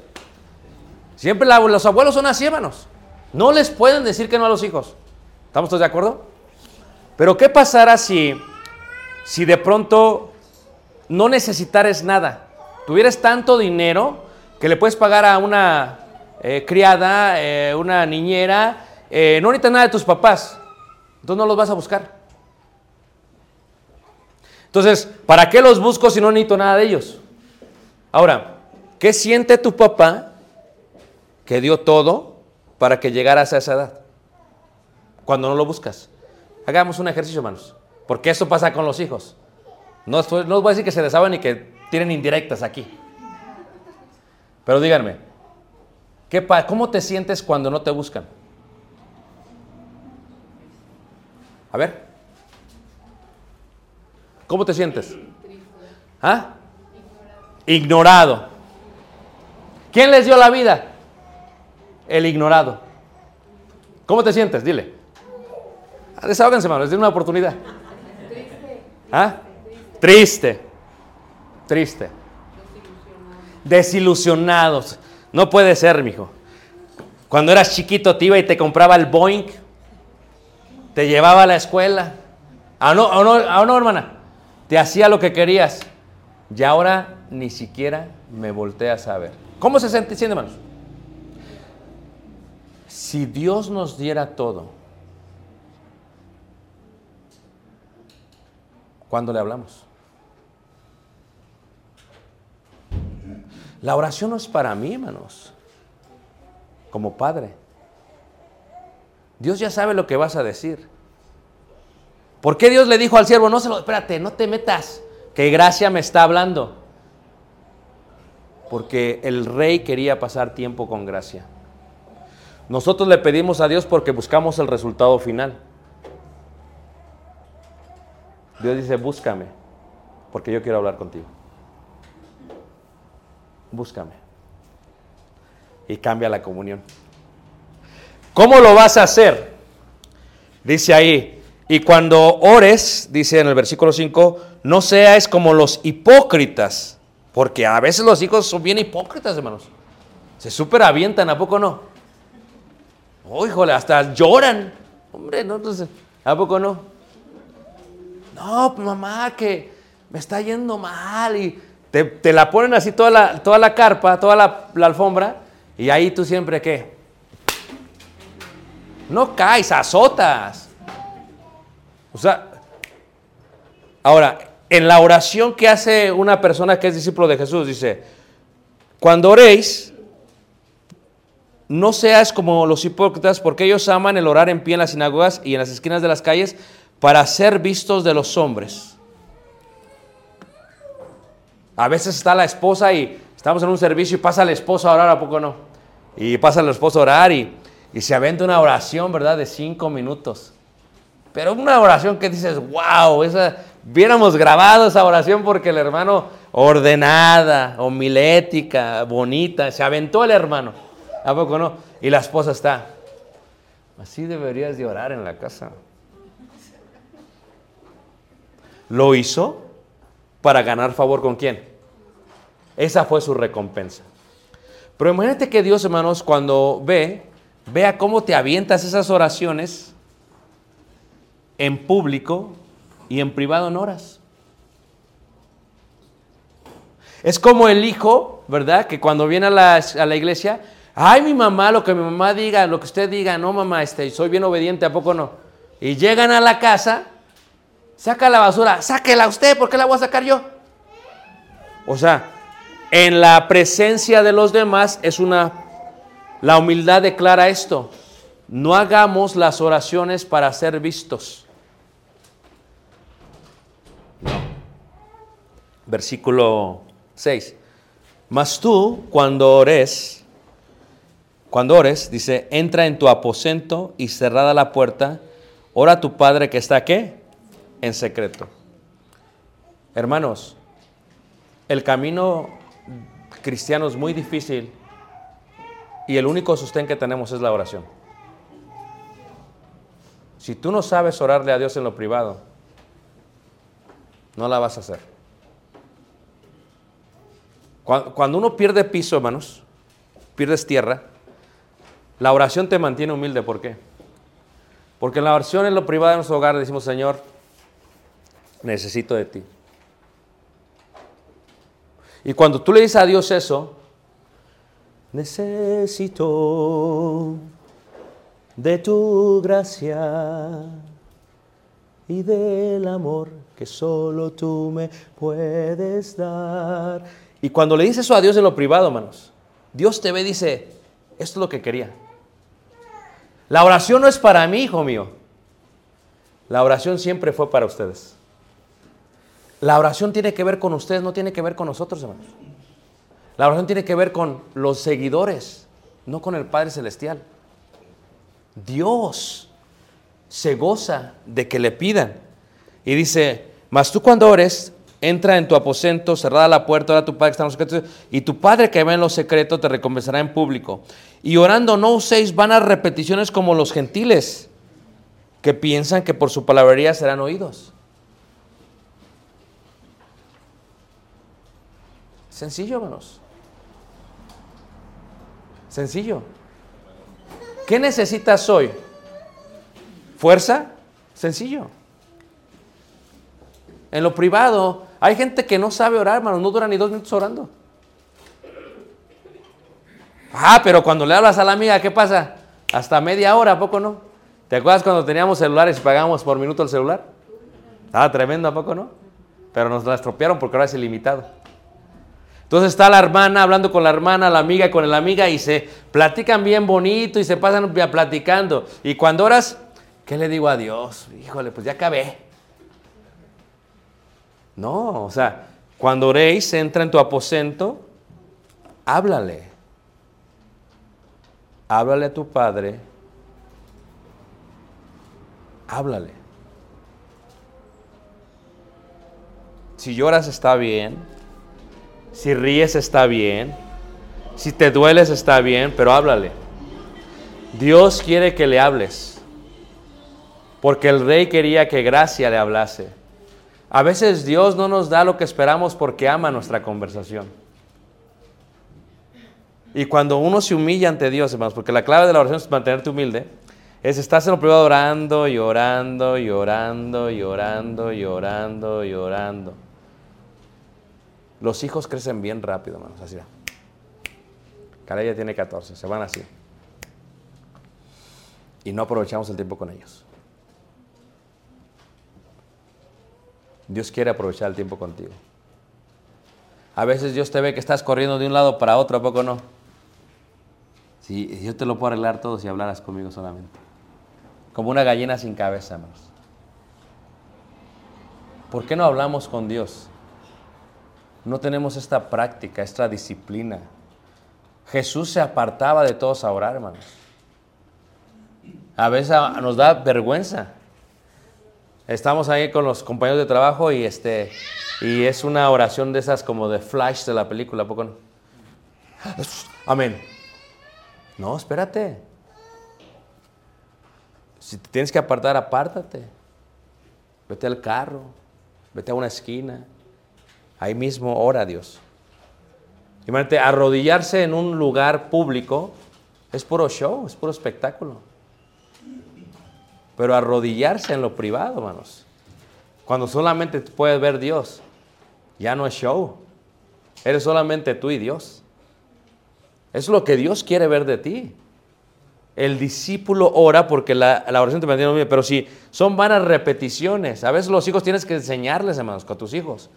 [SPEAKER 1] Siempre la- los abuelos son así, hermanos. No les pueden decir que no a los hijos. ¿Estamos todos de acuerdo? Pero ¿qué pasará si, si de pronto no necesitares nada? Tuvieras tanto dinero que le puedes pagar a una eh, criada, eh, una niñera, eh, no necesitas nada de tus papás. Entonces no los vas a buscar. Entonces, ¿para qué los busco si no necesito nada de ellos? Ahora, ¿qué siente tu papá que dio todo para que llegaras a esa edad? Cuando no lo buscas. Hagamos un ejercicio, hermanos. Porque eso pasa con los hijos. No, no os voy a decir que se desaban ni que tienen indirectas aquí. Pero díganme, ¿qué pa- ¿cómo te sientes cuando no te buscan? A ver. ¿Cómo te sientes? ¿Ah? Ignorado. ¿Quién les dio la vida? El ignorado. ¿Cómo te sientes? Dile. Ah, Desahóganse, hermano, les doy una oportunidad. ¿Ah? Triste. Triste. Desilusionados. No puede ser, mijo. Cuando eras chiquito te iba y te compraba el Boeing. Te llevaba a la escuela. ¿Ah, no, ah, no, ah, no, hermana? Te hacía lo que querías. Y ahora ni siquiera me volteas a ver. ¿Cómo se siente, siente, hermanos? Si Dios nos diera todo, ¿cuándo le hablamos? La oración no es para mí, hermanos, como padre. Dios ya sabe lo que vas a decir. ¿Por qué Dios le dijo al siervo, no se lo, espérate, no te metas, que gracia me está hablando? Porque el rey quería pasar tiempo con gracia. Nosotros le pedimos a Dios porque buscamos el resultado final. Dios dice, búscame, porque yo quiero hablar contigo. Búscame. Y cambia la comunión. ¿Cómo lo vas a hacer? Dice ahí, y cuando ores, dice en el versículo 5, no seas como los hipócritas, porque a veces los hijos son bien hipócritas, hermanos. Se súper avientan, ¿a poco no? Oh, híjole, hasta lloran. Hombre, no, entonces, ¿a poco no? No, pues, mamá, que me está yendo mal y te, te la ponen así toda la, toda la carpa, toda la, la alfombra y ahí tú siempre, ¿qué? No caes, azotas. O sea, ahora, en la oración que hace una persona que es discípulo de Jesús, dice, cuando oréis, no seas como los hipócritas, porque ellos aman el orar en pie en las sinagogas y en las esquinas de las calles para ser vistos de los hombres. A veces está la esposa y estamos en un servicio y pasa el esposo a orar, ¿a poco no? Y pasa el esposo a orar y, y se aventa una oración, ¿verdad? De cinco minutos. Pero una oración que dices, wow, esa, hubiéramos grabado esa oración porque el hermano ordenada, homilética, bonita, se aventó el hermano. ¿A poco no? Y la esposa está. Así deberías de orar en la casa. Lo hizo para ganar favor con quién. Esa fue su recompensa. Pero imagínate que Dios, hermanos, cuando ve, vea cómo te avientas esas oraciones en público y en privado no oras. Es como el hijo, ¿verdad? Que cuando viene a la, a la iglesia, ay, mi mamá, lo que mi mamá diga, lo que usted diga, no, mamá, este, soy bien obediente, ¿a poco no? Y llegan a la casa, saca la basura, sáquela usted, ¿por qué la voy a sacar yo? O sea, en la presencia de los demás es una, la humildad declara esto, no hagamos las oraciones para ser vistos. Versículo 6. Mas tú, cuando ores, cuando ores, dice, entra en tu aposento y cerrada la puerta, ora a tu Padre que está qué? En secreto. Hermanos, el camino cristiano es muy difícil y el único sostén que tenemos es la oración. Si tú no sabes orarle a Dios en lo privado, no la vas a hacer. Cuando uno pierde piso, hermanos, pierdes tierra, la oración te mantiene humilde. ¿Por qué? Porque en la oración en lo privado de nuestro hogar decimos, Señor, necesito de ti. Y cuando tú le dices a Dios eso, necesito de tu gracia y del amor que solo tú me puedes dar. Y cuando le dices eso a Dios en lo privado, hermanos, Dios te ve y dice, esto es lo que quería. La oración no es para mí, hijo mío. La oración siempre fue para ustedes. La oración tiene que ver con ustedes, no tiene que ver con nosotros, hermanos. La oración tiene que ver con los seguidores, no con el Padre Celestial. Dios se goza de que le pidan. Y dice, mas tú cuando ores, entra en tu aposento, cerrada la puerta, ora a tu Padre que está en los secretos, y tu Padre que ve en los secretos te recompensará en público. Y orando no uséis vanas repeticiones como los gentiles, que piensan que por su palabrería serán oídos. Sencillo, hermanos. Sencillo. ¿Qué necesitas hoy? ¿Fuerza? Sencillo. En lo privado, hay gente que no sabe orar, hermanos, no dura ni dos minutos orando. Ah, pero cuando le hablas a la amiga, ¿qué pasa? Hasta media hora, ¿a poco no? ¿Te acuerdas cuando teníamos celulares y pagábamos por minuto el celular? Estaba tremendo, ¿a poco no? Pero nos la estropearon porque ahora es ilimitado. Entonces está la hermana hablando con la hermana, la amiga con la amiga y se platican bien bonito y se pasan platicando. Y cuando oras, ¿qué le digo a Dios? Híjole, pues ya acabé. No, o sea, cuando oréis, entra en tu aposento, háblale. Háblale a tu padre. Háblale. Si lloras está bien. Si ríes está bien. Si te dueles está bien, pero háblale. Dios quiere que le hables. Porque el rey quería que Gracia le hablase. A veces Dios no nos da lo que esperamos porque ama nuestra conversación. Y cuando uno se humilla ante Dios, hermanos, porque la clave de la oración es mantenerte humilde, es estás en lo privado orando y orando y orando y. Los hijos crecen bien rápido, hermanos, así. Cara ya tiene 14, se van así. Y no aprovechamos el tiempo con ellos. Dios quiere aprovechar el tiempo contigo. A veces Dios te ve que estás corriendo de un lado para otro, ¿a poco no? Sí, yo te lo puedo arreglar todo si hablaras conmigo solamente. Como una gallina sin cabeza, hermanos. ¿Por qué no hablamos con Dios? No tenemos esta práctica, esta disciplina. Jesús se apartaba de todos a orar, hermanos. A veces nos da vergüenza. Estamos ahí con los compañeros de trabajo y este y es una oración de esas como de flash de la película, ¿a poco no? Amén. No, espérate. Si te tienes que apartar, apártate. Vete al carro, vete a una esquina. Ahí mismo ora a Dios. Imagínate, arrodillarse en un lugar público es puro show, es puro espectáculo. Pero arrodillarse en lo privado, hermanos. Cuando solamente puedes ver Dios, ya no es show. Eres solamente tú y Dios. Es lo que Dios quiere ver de ti. El discípulo ora porque la, la oración te mantiene pero si son vanas repeticiones, a veces los hijos tienes que enseñarles, hermanos, con tus hijos.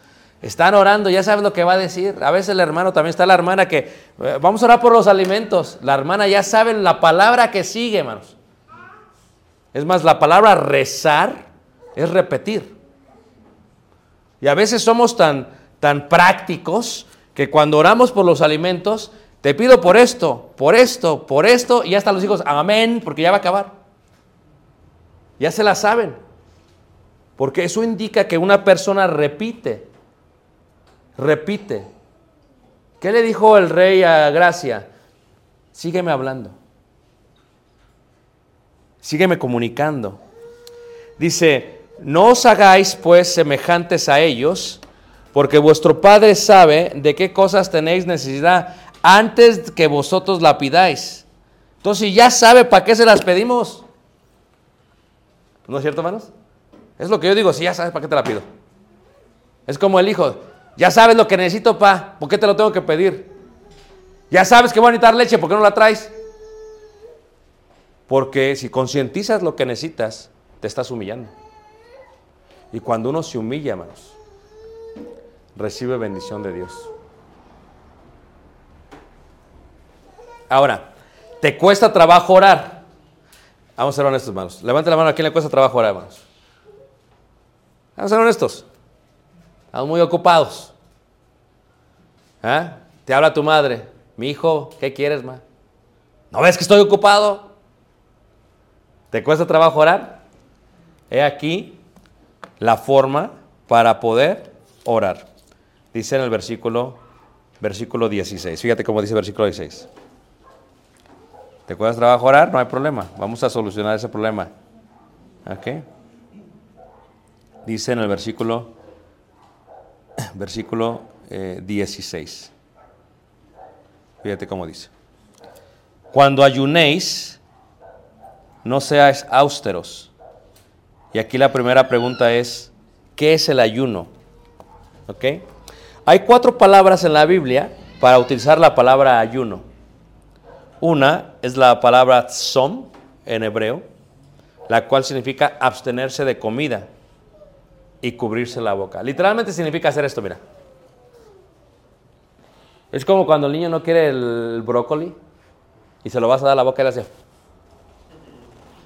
[SPEAKER 1] Están orando, ya sabes lo que va a decir. A veces el hermano también está la hermana que, eh, vamos a orar por los alimentos. La hermana ya sabe la palabra que sigue, hermanos. Es más, la palabra rezar es repetir. Y a veces somos tan, tan prácticos que cuando oramos por los alimentos, te pido por esto, por esto, por esto, y hasta los hijos, amén, porque ya va a acabar. Ya se la saben. Porque eso indica que una persona repite, repite. ¿Qué le dijo el rey a Gracia? Sígueme hablando. Sígueme comunicando. Dice, no os hagáis pues semejantes a ellos, porque vuestro Padre sabe de qué cosas tenéis necesidad antes que vosotros la pidáis. Entonces, ya sabe para qué se las pedimos. ¿No es cierto, hermanos? Es lo que yo digo, si ya sabes para qué te la pido. Es como el hijo, ya sabes lo que necesito, pa, ¿por qué te lo tengo que pedir? Ya sabes que voy a necesitar leche, ¿por qué no la traes? Porque si concientizas lo que necesitas, te estás humillando. Y cuando uno se humilla, hermanos, recibe bendición de Dios. Ahora, ¿te cuesta trabajo orar? Vamos a ser honestos, hermanos. Levante la mano a quién le cuesta trabajo orar, hermanos. Vamos a ser honestos. Estamos muy ocupados. ¿Ah? Te habla tu madre. Mi hijo, ¿qué quieres, ma? ¿No ves que estoy ocupado? ¿Te cuesta trabajo orar? He aquí la forma para poder orar. Dice en el versículo, versículo 16. Fíjate cómo dice el versículo 16. ¿Te cuesta trabajo orar? No hay problema. Vamos a solucionar ese problema. ¿Ok? Dice en el versículo, versículo eh, 16. Fíjate cómo dice. Cuando ayunéis, no seáis austeros. Y aquí la primera pregunta es, ¿qué es el ayuno? ¿Ok? Hay cuatro palabras en la Biblia para utilizar la palabra ayuno. Una es la palabra som en hebreo, la cual significa abstenerse de comida y cubrirse la boca. Literalmente significa hacer esto, mira. Es como cuando el niño no quiere el brócoli y se lo vas a dar a la boca y le hace.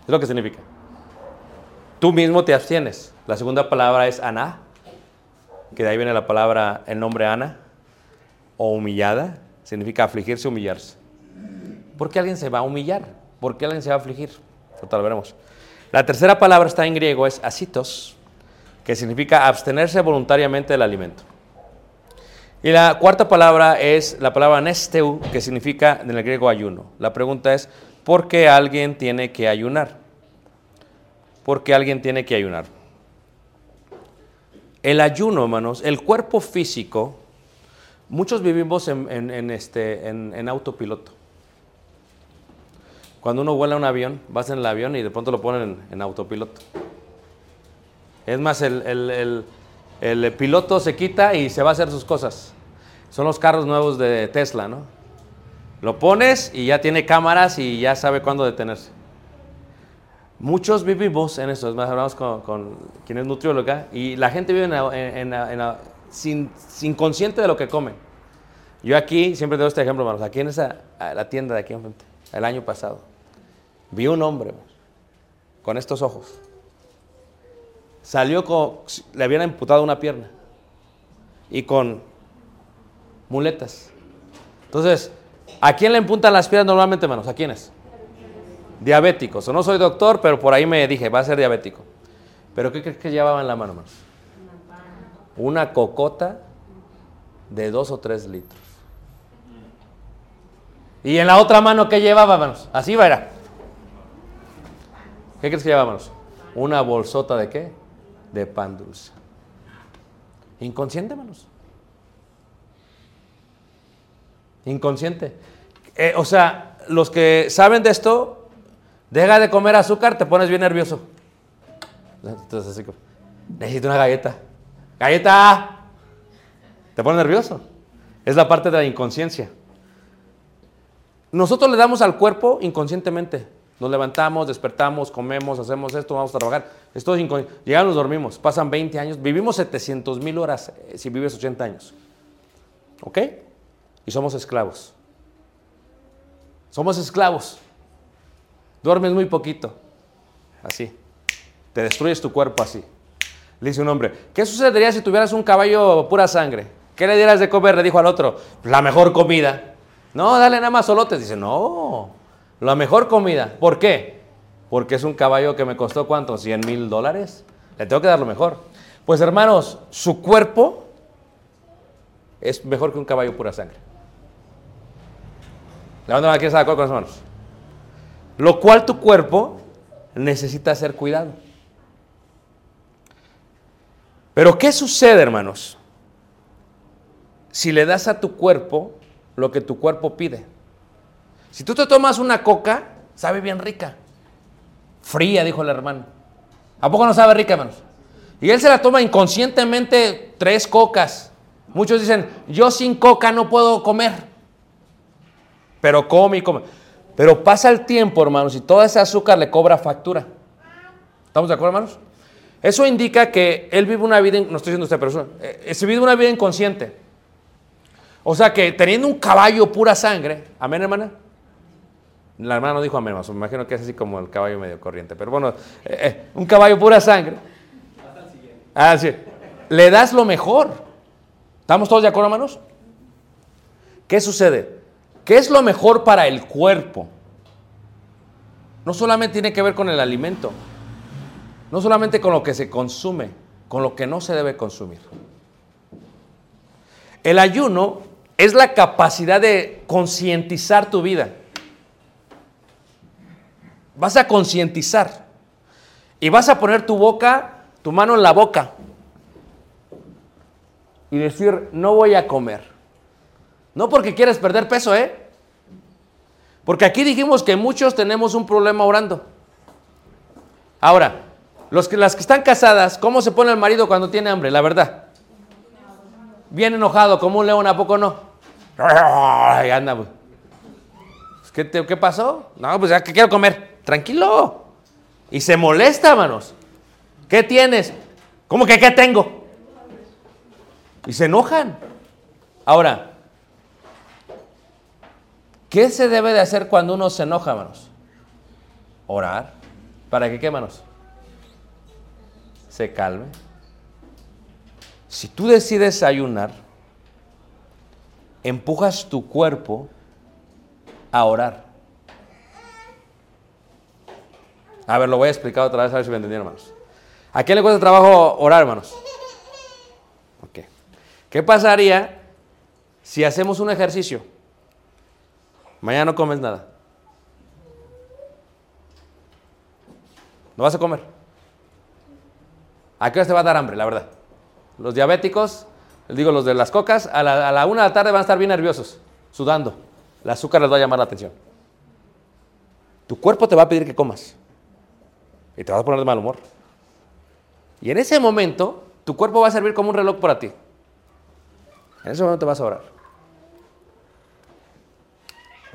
[SPEAKER 1] Es lo que significa. Tú mismo te abstienes. La segunda palabra es Ana, que de ahí viene la palabra, el nombre Ana, o humillada, significa afligirse, humillarse. ¿Por qué alguien se va a humillar? ¿Por qué alguien se va a afligir? Total, veremos. La tercera palabra está en griego, es asitos, que significa abstenerse voluntariamente del alimento. Y la cuarta palabra es la palabra nesteu, que significa en el griego ayuno. La pregunta es, ¿por qué alguien tiene que ayunar? ¿Por qué alguien tiene que ayunar? El ayuno, hermanos, el cuerpo físico, muchos vivimos en, en- este, en- en autopiloto. Cuando uno vuela un avión, vas en el avión y de pronto lo ponen en, autopiloto. Es más, el- el- el piloto se quita y se va a hacer sus cosas. Son los carros nuevos de Tesla, ¿no? Lo pones y ya tiene cámaras y ya sabe cuándo detenerse. Muchos vivimos en esto, es más, hablamos con, con quien es nutrióloga, y la gente vive en sin, sin consciente de lo que come. Yo aquí, siempre tengo este ejemplo, hermanos, aquí en esa, la tienda de aquí enfrente, el año pasado, vi un hombre con estos ojos. Salió con, le habían amputado una pierna y con muletas. Entonces, ¿a quién le empuntan las piernas normalmente, hermanos? ¿A quiénes? Diabéticos. O no soy doctor, pero por ahí me dije, va a ser diabético. ¿Pero qué crees que llevaba en la mano, hermanos? Una cocota de dos o tres litros. Y en la otra mano, ¿qué llevaba, hermanos? Así va, era. ¿Qué crees que llevaba, hermanos? Una bolsota de qué? De pan dulce. Inconsciente, hermanos. Inconsciente. Eh, o sea, los que saben de esto, deja de comer azúcar, te pones bien nervioso. Entonces, así necesito una galleta. ¡Galleta! Te pones nervioso. Es la parte de la inconsciencia. Nosotros le damos al cuerpo inconscientemente. Nos levantamos, despertamos, comemos, hacemos esto, vamos a trabajar. Esto es inconsciente. Llegamos, dormimos. Pasan 20 años. Vivimos 700 mil horas eh, si vives 80 años. ¿Ok? Y somos esclavos. Somos esclavos. Duermes muy poquito. Así. Te destruyes tu cuerpo así. Le dice un hombre, ¿qué sucedería si tuvieras un caballo pura sangre? ¿Qué le dieras de comer? Le dijo al otro, la mejor comida. No, dale nada más solotes. Dice, no, la mejor comida. ¿Por qué? Porque es un caballo que me costó cuánto, 100 mil dólares. Le tengo que dar lo mejor. Pues hermanos, su cuerpo es mejor que un caballo pura sangre. Levanta la de acuerdo con las manos. Lo cual tu cuerpo necesita ser cuidado. Pero ¿qué sucede, hermanos? Si le das a tu cuerpo lo que tu cuerpo pide. Si tú te tomas una coca, sabe bien rica. Fría, dijo el hermano. ¿A poco no sabe rica, hermanos? Y él se la toma inconscientemente tres cocas. Muchos dicen, yo sin coca no puedo comer. Pero come y come. Pero pasa el tiempo, hermanos, y todo ese azúcar le cobra factura. ¿Estamos de acuerdo, hermanos? Eso indica que él vive una vida, no estoy diciendo pero eso, eh, se vive una vida inconsciente. O sea que teniendo un caballo pura sangre, amén, hermana. La hermana no dijo amén, más, me imagino que es así como el caballo medio corriente, pero bueno, eh, eh, un caballo pura sangre. Ah, sí. Le das lo mejor. ¿Estamos todos de acuerdo, hermanos? ¿Qué sucede? ¿Qué es lo mejor para el cuerpo? No solamente tiene que ver con el alimento, no solamente con lo que se consume, con lo que no se debe consumir. El ayuno es la capacidad de concientizar tu vida. Vas a concientizar y vas a poner tu boca, tu mano en la boca y decir, no voy a comer. No porque quieres perder peso, ¿eh? Porque aquí dijimos que muchos tenemos un problema orando. Ahora, los que, las que están casadas, ¿cómo se pone el marido cuando tiene hambre? La verdad. Bien enojado, como un león, ¿a poco no? Ay, anda. pues. ¿Qué, te- ¿Qué pasó? No, pues ya que quiero comer. Tranquilo. Y se molesta, hermanos. ¿Qué tienes? ¿Cómo que qué tengo? Y se enojan. Ahora, ¿Qué se debe de hacer cuando uno se enoja, hermanos? Orar. ¿Para que qué, hermanos? Se calme. Si tú decides ayunar, empujas tu cuerpo a orar. A ver, lo voy a explicar otra vez a ver si me entendieron, hermanos. ¿A quién le cuesta trabajo orar, hermanos? Ok. ¿Qué pasaría si hacemos un ejercicio? Mañana no comes nada. No vas a comer. ¿A qué hora te va a dar hambre, la verdad? Los diabéticos, digo, los de las cocas, a la, a la una de la tarde van a estar bien nerviosos, sudando. El azúcar les va a llamar la atención. Tu cuerpo te va a pedir que comas. Y te vas a poner de mal humor. Y en ese momento, tu cuerpo va a servir como un reloj para ti. En ese momento te vas a orar.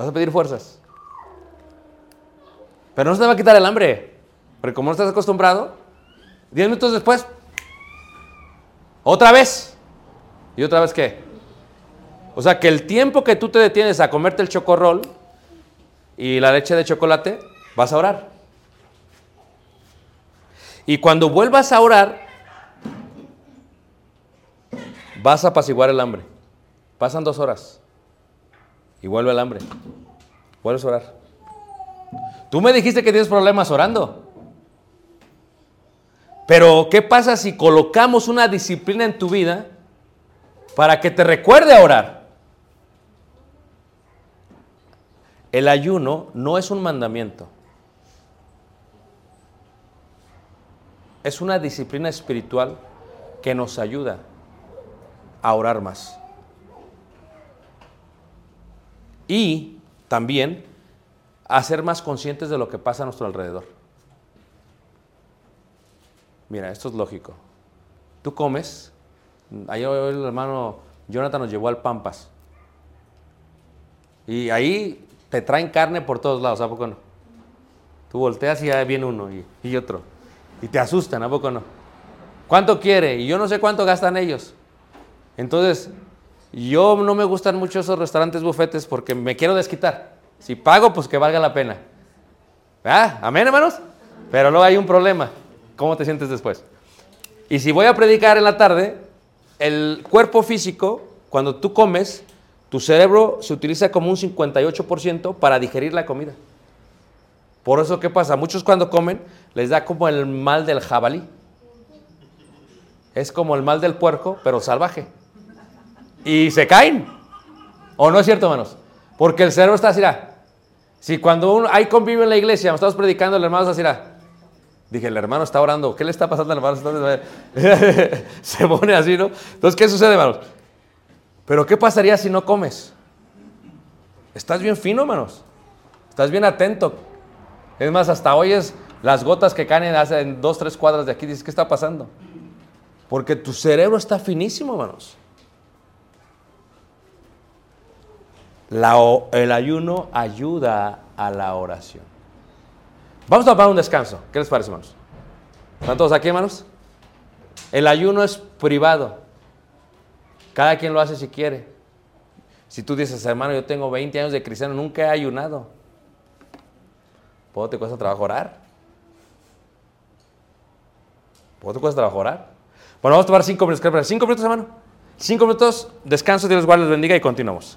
[SPEAKER 1] Vas a pedir fuerzas. Pero no se te va a quitar el hambre. Porque como no estás acostumbrado, 10 minutos después, otra vez. ¿Y otra vez qué? O sea que el tiempo que tú te detienes a comerte el chocorrol y la leche de chocolate, vas a orar. Y cuando vuelvas a orar, vas a apaciguar el hambre. Pasan dos horas y vuelve el hambre. Vuelves a orar. Tú me dijiste que tienes problemas orando. Pero, ¿qué pasa si colocamos una disciplina en tu vida para que te recuerde a orar? El ayuno no es un mandamiento. Es una disciplina espiritual que nos ayuda a orar más. Y también a ser más conscientes de lo que pasa a nuestro alrededor. Mira, esto es lógico. Tú comes, ayer el hermano Jonathan nos llevó al Pampas. Y ahí te traen carne por todos lados, ¿a poco no? Tú volteas y ya viene uno y, y otro. Y te asustan, ¿a poco no? ¿Cuánto quiere? Y yo no sé cuánto gastan ellos. Entonces, yo no me gustan mucho esos restaurantes bufetes porque me quiero desquitar. Si pago, pues que valga la pena. ¿Ah? ¿Amén, hermanos? Pero luego hay un problema. ¿Cómo te sientes después? Y si voy a predicar en la tarde, el cuerpo físico, cuando tú comes, tu cerebro se utiliza como un 58% para digerir la comida. Por eso, ¿qué pasa? Muchos cuando comen les da como el mal del jabalí. Es como el mal del puerco, pero salvaje. Y se caen. ¿O no es cierto, hermanos? Porque el cerebro está así. ah. Si cuando uno, hay convivio en la iglesia, estamos predicando, el hermano está así. ah. Dije, el hermano está orando. ¿Qué le está pasando al hermano? Se pone así, ¿no? Entonces, ¿qué sucede, hermanos? Pero ¿qué pasaría si no comes? Estás bien fino, hermanos. Estás bien atento. Es más, hasta oyes las gotas que caen en dos, tres cuadras de aquí. Dices, ¿qué está pasando? Porque tu cerebro está finísimo, hermanos. La el ayuno ayuda a la oración. Vamos a tomar un descanso. ¿Qué les parece, hermanos? ¿Están todos aquí, hermanos? El ayuno es privado. Cada quien lo hace si quiere. Si tú dices, hermano, yo tengo 20 años de cristiano, nunca he ayunado. ¿Puedo te cuesta trabajo orar? ¿Puedo te cuesta trabajo orar? Bueno, vamos a tomar 5 minutos. ¿Qué les parece? ¿Cinco minutos, hermano? 5 minutos, descanso, Dios les guarde, les bendiga y continuamos.